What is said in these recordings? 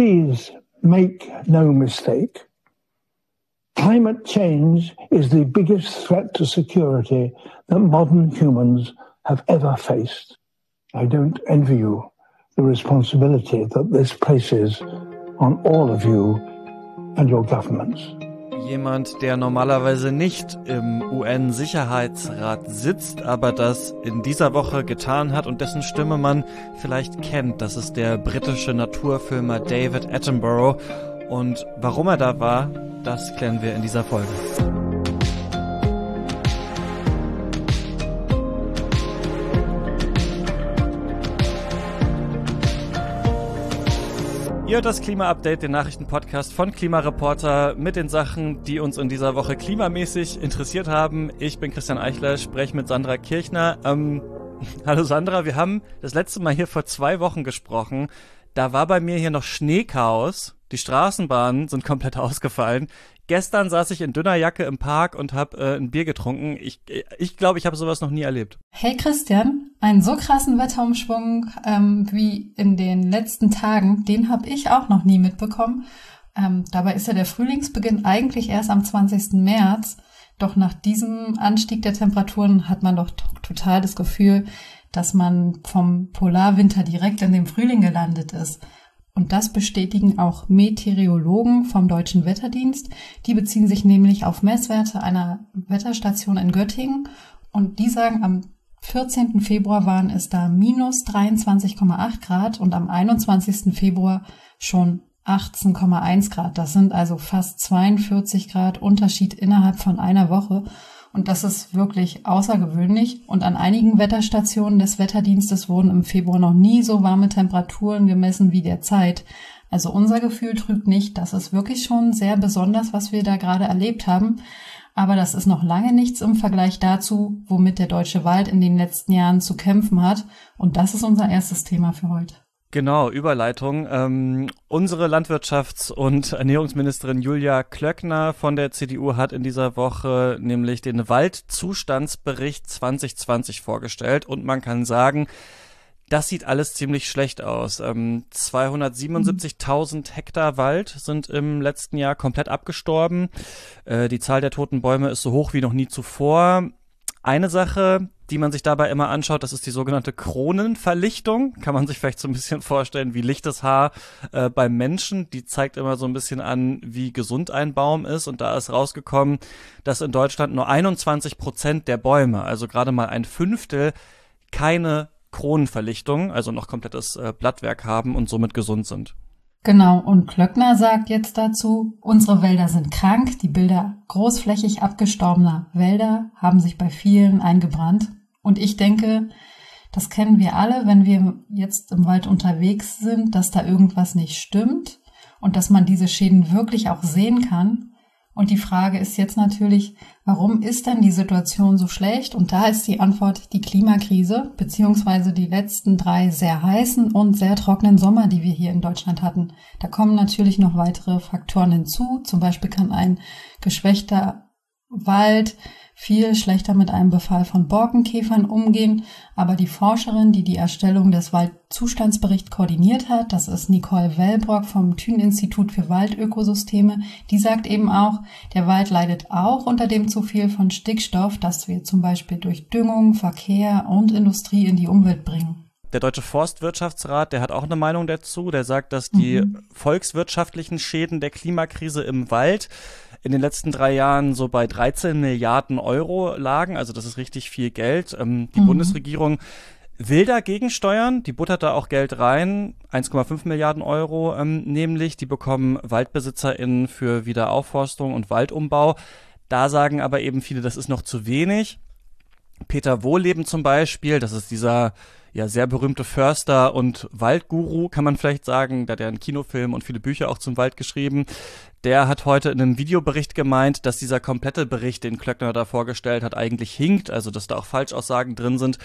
please make no mistake. Climate change is the biggest threat to security that modern humans have ever faced. I don't envy you the responsibility that this places on all of you and your governments. Jemand, der normalerweise nicht im UN-Sicherheitsrat sitzt, aber das in dieser Woche getan hat und dessen Stimme man vielleicht kennt. Das ist der britische Naturfilmer David Attenborough. Und warum er da war, das klären wir in dieser Folge. Ihr hört das Klima-Update, den Nachrichtenpodcast von Klimareporter mit den Sachen, die uns in dieser Woche klimamäßig interessiert haben. Ich bin Christian Eichler, spreche mit Sandra Kirchner. Ähm, hallo Sandra, wir haben das letzte Mal hier vor zwei Wochen gesprochen. Da war bei mir hier noch Schneechaos. Die Straßenbahnen sind komplett ausgefallen. Gestern saß ich in dünner Jacke im Park und habe äh, ein Bier getrunken. Ich glaube, ich, glaub, ich habe sowas noch nie erlebt. Hey Christian, einen so krassen Wetterumschwung ähm, wie in den letzten Tagen, den habe ich auch noch nie mitbekommen. Ähm, dabei ist ja der Frühlingsbeginn eigentlich erst am 20. März. Doch nach diesem Anstieg der Temperaturen hat man doch total das Gefühl, dass man vom Polarwinter direkt in dem Frühling gelandet ist. Und das bestätigen auch Meteorologen vom Deutschen Wetterdienst. Die beziehen sich nämlich auf Messwerte einer Wetterstation in Göttingen. Und die sagen, am 14. Februar waren es da minus 23,8 Grad und am 21. Februar schon 18,1 Grad. Das sind also fast 42 Grad Unterschied innerhalb von einer Woche. Und das ist wirklich außergewöhnlich. Und an einigen Wetterstationen des Wetterdienstes wurden im Februar noch nie so warme Temperaturen gemessen wie derzeit. Also unser Gefühl trügt nicht. Das ist wirklich schon sehr besonders, was wir da gerade erlebt haben. Aber das ist noch lange nichts im Vergleich dazu, womit der deutsche Wald in den letzten Jahren zu kämpfen hat. Und das ist unser erstes Thema für heute. Genau, Überleitung. Ähm, unsere Landwirtschafts- und Ernährungsministerin Julia Klöckner von der CDU hat in dieser Woche nämlich den Waldzustandsbericht 2020 vorgestellt und man kann sagen, das sieht alles ziemlich schlecht aus. Ähm, 277.000 Hektar Wald sind im letzten Jahr komplett abgestorben. Äh, die Zahl der toten Bäume ist so hoch wie noch nie zuvor. Eine Sache, die man sich dabei immer anschaut, das ist die sogenannte Kronenverlichtung. Kann man sich vielleicht so ein bisschen vorstellen wie lichtes Haar äh, beim Menschen. Die zeigt immer so ein bisschen an, wie gesund ein Baum ist. Und da ist rausgekommen, dass in Deutschland nur 21 Prozent der Bäume, also gerade mal ein Fünftel, keine Kronenverlichtung, also noch komplettes äh, Blattwerk haben und somit gesund sind. Genau, und Klöckner sagt jetzt dazu, unsere Wälder sind krank, die Bilder großflächig abgestorbener Wälder haben sich bei vielen eingebrannt. Und ich denke, das kennen wir alle, wenn wir jetzt im Wald unterwegs sind, dass da irgendwas nicht stimmt und dass man diese Schäden wirklich auch sehen kann. Und die Frage ist jetzt natürlich, warum ist denn die Situation so schlecht? Und da ist die Antwort die Klimakrise, beziehungsweise die letzten drei sehr heißen und sehr trockenen Sommer, die wir hier in Deutschland hatten. Da kommen natürlich noch weitere Faktoren hinzu. Zum Beispiel kann ein geschwächter Wald viel schlechter mit einem Befall von Borkenkäfern umgehen. Aber die Forscherin, die die Erstellung des Waldzustandsberichts koordiniert hat, das ist Nicole Wellbrock vom Thün-Institut für Waldökosysteme, die sagt eben auch, der Wald leidet auch unter dem zu viel von Stickstoff, das wir zum Beispiel durch Düngung, Verkehr und Industrie in die Umwelt bringen. Der Deutsche Forstwirtschaftsrat, der hat auch eine Meinung dazu. Der sagt, dass die mhm. volkswirtschaftlichen Schäden der Klimakrise im Wald in den letzten drei Jahren so bei 13 Milliarden Euro lagen. Also das ist richtig viel Geld. Ähm, die mhm. Bundesregierung will dagegen steuern. Die buttert da auch Geld rein. 1,5 Milliarden Euro ähm, nämlich. Die bekommen WaldbesitzerInnen für Wiederaufforstung und Waldumbau. Da sagen aber eben viele, das ist noch zu wenig. Peter Wohleben zum Beispiel, das ist dieser ja sehr berühmte Förster und Waldguru, kann man vielleicht sagen. Da hat er einen Kinofilm und viele Bücher auch zum Wald geschrieben. Der hat heute in einem Videobericht gemeint, dass dieser komplette Bericht, den Klöckner da vorgestellt hat, eigentlich hinkt, also dass da auch Falschaussagen drin sind.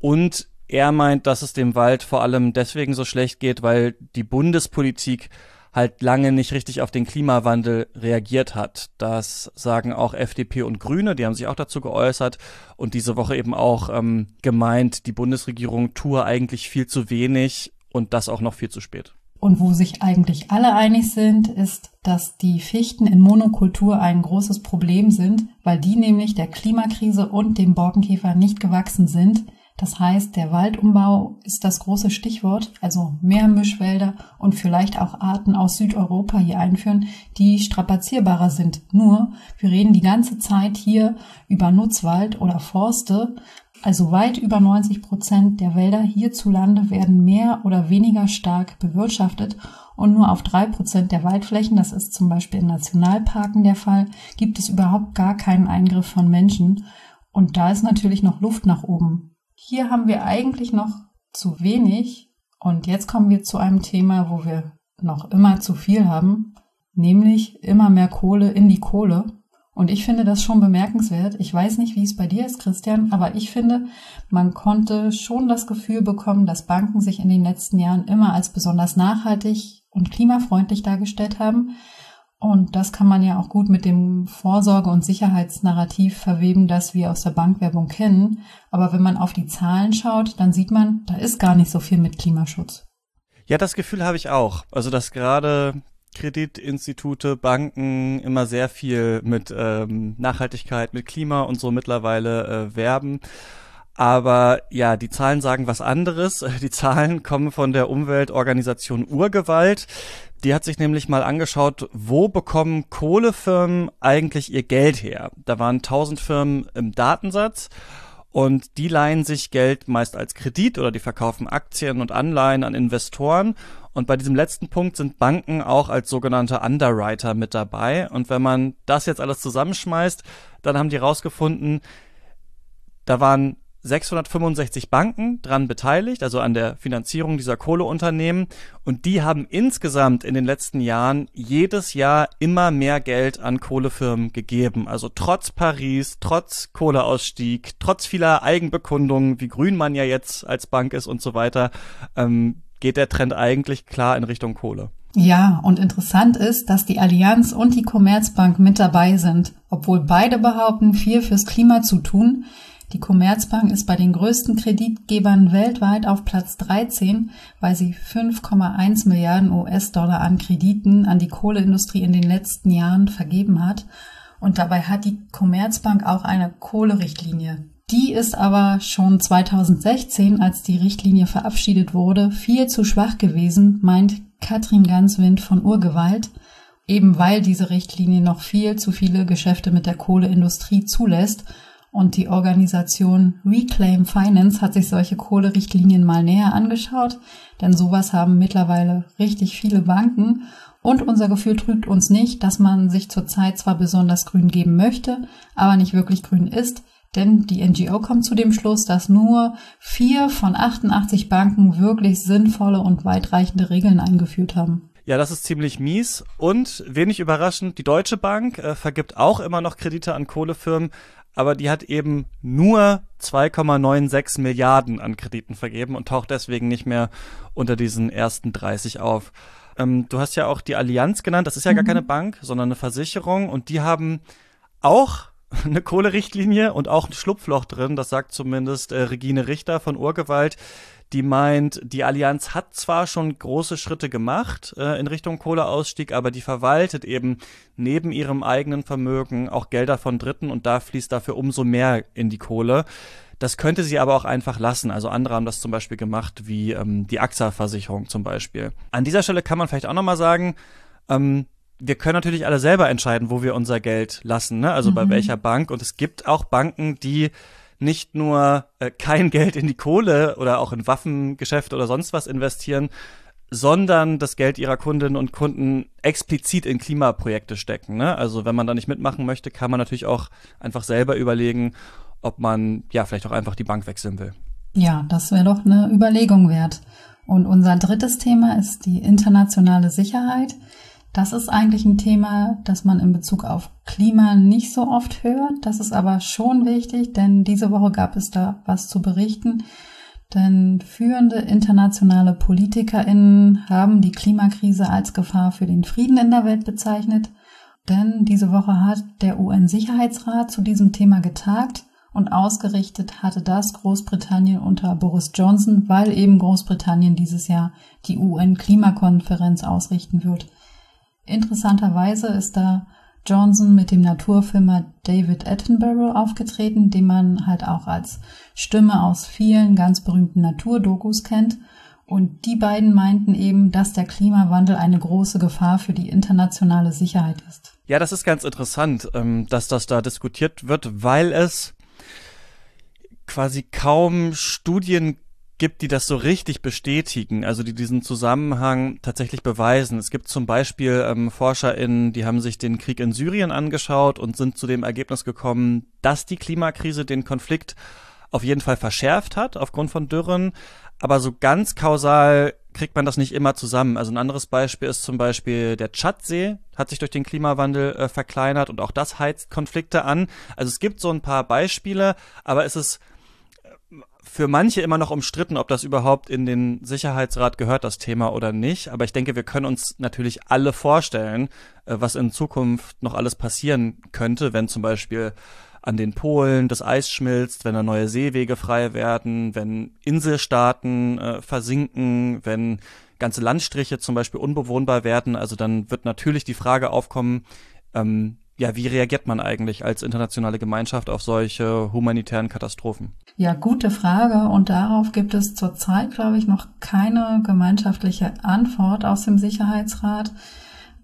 Und er meint, dass es dem Wald vor allem deswegen so schlecht geht, weil die Bundespolitik halt lange nicht richtig auf den Klimawandel reagiert hat. Das sagen auch FDP und Grüne, die haben sich auch dazu geäußert und diese Woche eben auch ähm, gemeint, die Bundesregierung tue eigentlich viel zu wenig und das auch noch viel zu spät. Und wo sich eigentlich alle einig sind, ist, dass die Fichten in Monokultur ein großes Problem sind, weil die nämlich der Klimakrise und dem Borkenkäfer nicht gewachsen sind. Das heißt, der Waldumbau ist das große Stichwort, also mehr Mischwälder und vielleicht auch Arten aus Südeuropa hier einführen, die strapazierbarer sind. Nur, wir reden die ganze Zeit hier über Nutzwald oder Forste, also weit über 90 Prozent der Wälder hierzulande werden mehr oder weniger stark bewirtschaftet und nur auf drei Prozent der Waldflächen, das ist zum Beispiel in Nationalparken der Fall, gibt es überhaupt gar keinen Eingriff von Menschen. Und da ist natürlich noch Luft nach oben. Hier haben wir eigentlich noch zu wenig. Und jetzt kommen wir zu einem Thema, wo wir noch immer zu viel haben, nämlich immer mehr Kohle in die Kohle. Und ich finde das schon bemerkenswert. Ich weiß nicht, wie es bei dir ist, Christian, aber ich finde, man konnte schon das Gefühl bekommen, dass Banken sich in den letzten Jahren immer als besonders nachhaltig und klimafreundlich dargestellt haben. Und das kann man ja auch gut mit dem Vorsorge- und Sicherheitsnarrativ verweben, das wir aus der Bankwerbung kennen. Aber wenn man auf die Zahlen schaut, dann sieht man, da ist gar nicht so viel mit Klimaschutz. Ja, das Gefühl habe ich auch. Also, dass gerade Kreditinstitute, Banken immer sehr viel mit ähm, Nachhaltigkeit, mit Klima und so mittlerweile äh, werben. Aber ja, die Zahlen sagen was anderes. Die Zahlen kommen von der Umweltorganisation Urgewalt. Die hat sich nämlich mal angeschaut, wo bekommen Kohlefirmen eigentlich ihr Geld her? Da waren 1000 Firmen im Datensatz und die leihen sich Geld meist als Kredit oder die verkaufen Aktien und Anleihen an Investoren und bei diesem letzten Punkt sind Banken auch als sogenannte Underwriter mit dabei. Und wenn man das jetzt alles zusammenschmeißt, dann haben die rausgefunden, da waren 665 Banken dran beteiligt, also an der Finanzierung dieser Kohleunternehmen. Und die haben insgesamt in den letzten Jahren jedes Jahr immer mehr Geld an Kohlefirmen gegeben. Also trotz Paris, trotz Kohleausstieg, trotz vieler Eigenbekundungen, wie grün man ja jetzt als Bank ist und so weiter, ähm, geht der Trend eigentlich klar in Richtung Kohle. Ja, und interessant ist, dass die Allianz und die Commerzbank mit dabei sind, obwohl beide behaupten, viel fürs Klima zu tun. Die Commerzbank ist bei den größten Kreditgebern weltweit auf Platz 13, weil sie 5,1 Milliarden US-Dollar an Krediten an die Kohleindustrie in den letzten Jahren vergeben hat. Und dabei hat die Commerzbank auch eine Kohlerichtlinie. Die ist aber schon 2016, als die Richtlinie verabschiedet wurde, viel zu schwach gewesen, meint Katrin Ganswind von Urgewalt, eben weil diese Richtlinie noch viel zu viele Geschäfte mit der Kohleindustrie zulässt und die Organisation Reclaim Finance hat sich solche Kohlerichtlinien mal näher angeschaut, denn sowas haben mittlerweile richtig viele Banken und unser Gefühl trügt uns nicht, dass man sich zurzeit zwar besonders grün geben möchte, aber nicht wirklich grün ist, denn die NGO kommt zu dem Schluss, dass nur vier von 88 Banken wirklich sinnvolle und weitreichende Regeln eingeführt haben. Ja, das ist ziemlich mies. Und wenig überraschend, die Deutsche Bank äh, vergibt auch immer noch Kredite an Kohlefirmen, aber die hat eben nur 2,96 Milliarden an Krediten vergeben und taucht deswegen nicht mehr unter diesen ersten 30 auf. Ähm, du hast ja auch die Allianz genannt, das ist ja mhm. gar keine Bank, sondern eine Versicherung und die haben auch eine Kohlerichtlinie und auch ein Schlupfloch drin, das sagt zumindest äh, Regine Richter von Urgewalt, die meint, die Allianz hat zwar schon große Schritte gemacht äh, in Richtung Kohleausstieg, aber die verwaltet eben neben ihrem eigenen Vermögen auch Gelder von Dritten und da fließt dafür umso mehr in die Kohle. Das könnte sie aber auch einfach lassen. Also andere haben das zum Beispiel gemacht, wie ähm, die AXA-Versicherung zum Beispiel. An dieser Stelle kann man vielleicht auch nochmal sagen, ähm, wir können natürlich alle selber entscheiden, wo wir unser Geld lassen, ne? also mhm. bei welcher Bank. Und es gibt auch Banken, die nicht nur äh, kein Geld in die Kohle oder auch in Waffengeschäfte oder sonst was investieren, sondern das Geld ihrer Kundinnen und Kunden explizit in Klimaprojekte stecken. Ne? Also wenn man da nicht mitmachen möchte, kann man natürlich auch einfach selber überlegen, ob man ja vielleicht auch einfach die Bank wechseln will. Ja, das wäre doch eine Überlegung wert. Und unser drittes Thema ist die internationale Sicherheit. Das ist eigentlich ein Thema, das man in Bezug auf Klima nicht so oft hört. Das ist aber schon wichtig, denn diese Woche gab es da was zu berichten. Denn führende internationale PolitikerInnen haben die Klimakrise als Gefahr für den Frieden in der Welt bezeichnet. Denn diese Woche hat der UN-Sicherheitsrat zu diesem Thema getagt und ausgerichtet hatte das Großbritannien unter Boris Johnson, weil eben Großbritannien dieses Jahr die UN-Klimakonferenz ausrichten wird. Interessanterweise ist da Johnson mit dem Naturfilmer David Attenborough aufgetreten, den man halt auch als Stimme aus vielen ganz berühmten Naturdokus kennt. Und die beiden meinten eben, dass der Klimawandel eine große Gefahr für die internationale Sicherheit ist. Ja, das ist ganz interessant, ähm, dass das da diskutiert wird, weil es quasi kaum Studien gibt, die das so richtig bestätigen, also die diesen Zusammenhang tatsächlich beweisen. Es gibt zum Beispiel ähm, ForscherInnen, die haben sich den Krieg in Syrien angeschaut und sind zu dem Ergebnis gekommen, dass die Klimakrise den Konflikt auf jeden Fall verschärft hat aufgrund von Dürren, aber so ganz kausal kriegt man das nicht immer zusammen. Also ein anderes Beispiel ist zum Beispiel der Tschadsee hat sich durch den Klimawandel äh, verkleinert und auch das heizt Konflikte an. Also es gibt so ein paar Beispiele, aber es ist für manche immer noch umstritten, ob das überhaupt in den Sicherheitsrat gehört, das Thema oder nicht. Aber ich denke, wir können uns natürlich alle vorstellen, äh, was in Zukunft noch alles passieren könnte, wenn zum Beispiel an den Polen das Eis schmilzt, wenn da neue Seewege frei werden, wenn Inselstaaten äh, versinken, wenn ganze Landstriche zum Beispiel unbewohnbar werden. Also dann wird natürlich die Frage aufkommen, ähm, ja, wie reagiert man eigentlich als internationale Gemeinschaft auf solche humanitären Katastrophen? Ja, gute Frage. Und darauf gibt es zurzeit, glaube ich, noch keine gemeinschaftliche Antwort aus dem Sicherheitsrat.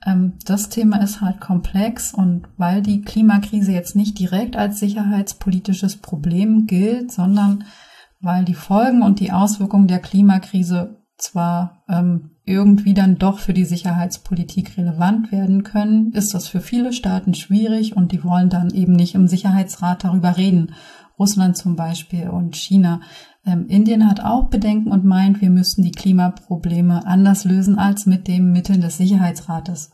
Ähm, das Thema ist halt komplex und weil die Klimakrise jetzt nicht direkt als sicherheitspolitisches Problem gilt, sondern weil die Folgen und die Auswirkungen der Klimakrise zwar ähm, irgendwie dann doch für die Sicherheitspolitik relevant werden können, ist das für viele Staaten schwierig und die wollen dann eben nicht im Sicherheitsrat darüber reden. Russland zum Beispiel und China. Ähm, Indien hat auch Bedenken und meint, wir müssten die Klimaprobleme anders lösen als mit den Mitteln des Sicherheitsrates.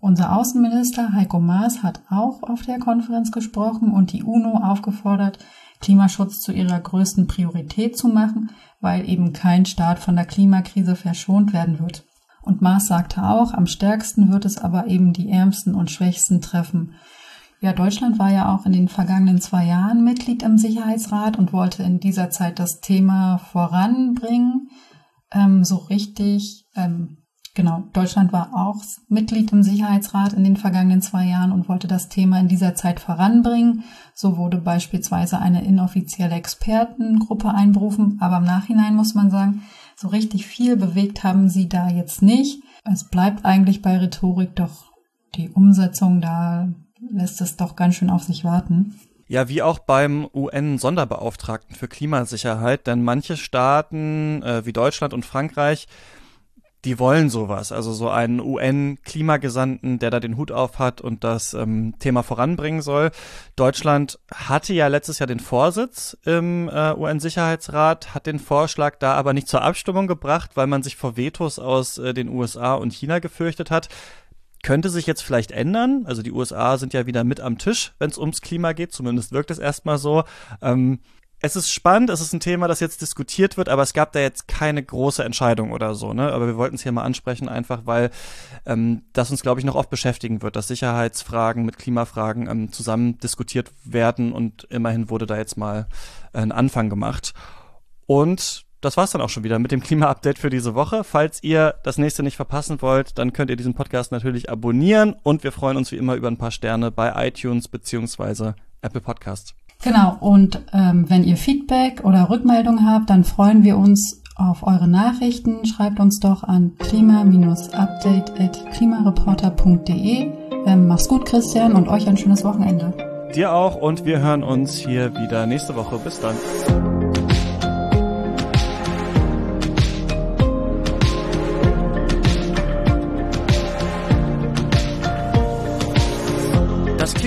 Unser Außenminister Heiko Maas hat auch auf der Konferenz gesprochen und die UNO aufgefordert, Klimaschutz zu ihrer größten Priorität zu machen, weil eben kein Staat von der Klimakrise verschont werden wird. Und Maas sagte auch, am stärksten wird es aber eben die Ärmsten und Schwächsten treffen. Ja, Deutschland war ja auch in den vergangenen zwei Jahren Mitglied im Sicherheitsrat und wollte in dieser Zeit das Thema voranbringen. Ähm, so richtig ähm, Genau, Deutschland war auch Mitglied im Sicherheitsrat in den vergangenen zwei Jahren und wollte das Thema in dieser Zeit voranbringen. So wurde beispielsweise eine inoffizielle Expertengruppe einberufen, aber im Nachhinein muss man sagen, so richtig viel bewegt haben sie da jetzt nicht. Es bleibt eigentlich bei Rhetorik, doch die Umsetzung, da lässt es doch ganz schön auf sich warten. Ja, wie auch beim UN-Sonderbeauftragten für Klimasicherheit, denn manche Staaten äh, wie Deutschland und Frankreich die wollen sowas. Also so einen UN-Klimagesandten, der da den Hut auf hat und das ähm, Thema voranbringen soll. Deutschland hatte ja letztes Jahr den Vorsitz im äh, UN-Sicherheitsrat, hat den Vorschlag da aber nicht zur Abstimmung gebracht, weil man sich vor Vetos aus äh, den USA und China gefürchtet hat. Könnte sich jetzt vielleicht ändern. Also die USA sind ja wieder mit am Tisch, wenn es ums Klima geht. Zumindest wirkt es erstmal so. Ähm, es ist spannend, es ist ein Thema, das jetzt diskutiert wird, aber es gab da jetzt keine große Entscheidung oder so, ne? Aber wir wollten es hier mal ansprechen, einfach weil ähm, das uns, glaube ich, noch oft beschäftigen wird, dass Sicherheitsfragen mit Klimafragen ähm, zusammen diskutiert werden und immerhin wurde da jetzt mal äh, ein Anfang gemacht. Und das war's dann auch schon wieder mit dem Klima-Update für diese Woche. Falls ihr das nächste nicht verpassen wollt, dann könnt ihr diesen Podcast natürlich abonnieren und wir freuen uns wie immer über ein paar Sterne bei iTunes beziehungsweise Apple Podcast. Genau, und ähm, wenn ihr Feedback oder Rückmeldung habt, dann freuen wir uns auf eure Nachrichten. Schreibt uns doch an klima-update.klimareporter.de. Ähm, mach's gut, Christian, und euch ein schönes Wochenende. Dir auch und wir hören uns hier wieder nächste Woche. Bis dann.